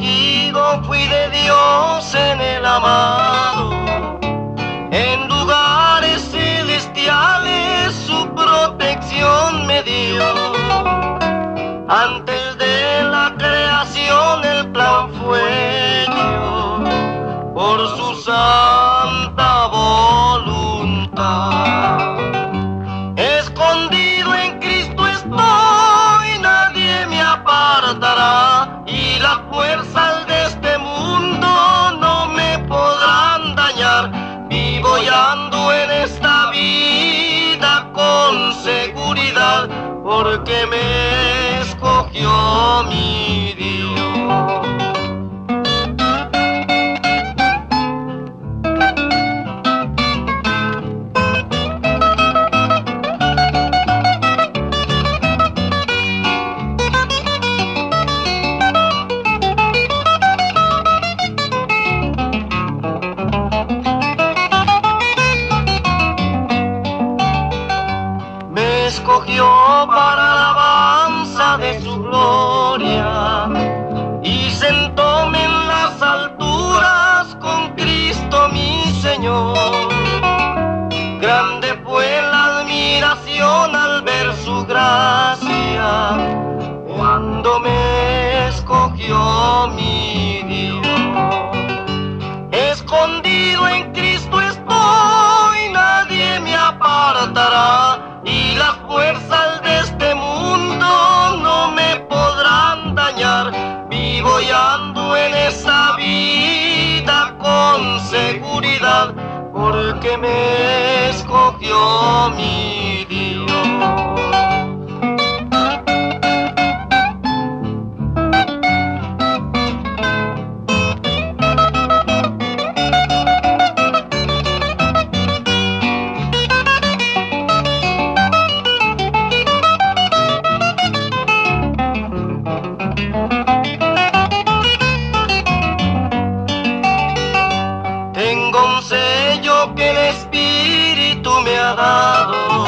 contigo fui de Dios en el amado. En lugares celestiales su protección me dio. Ante porque me su gracia cuando me escogió mi Dios. Escondido en Cristo estoy, nadie me apartará y las fuerzas de este mundo no me podrán dañar. Vivo y ando en esa vida con seguridad porque me escogió mi que el Espíritu me ha dado.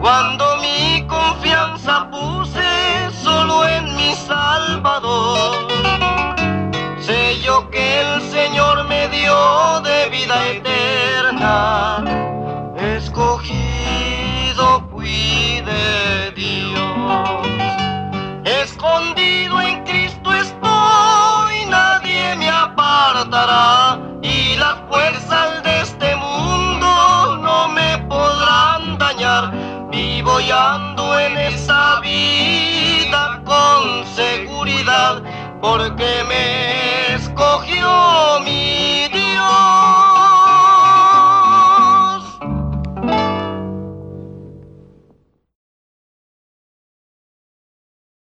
Cuando Vivo y ando en esa vida con seguridad porque me escogió mi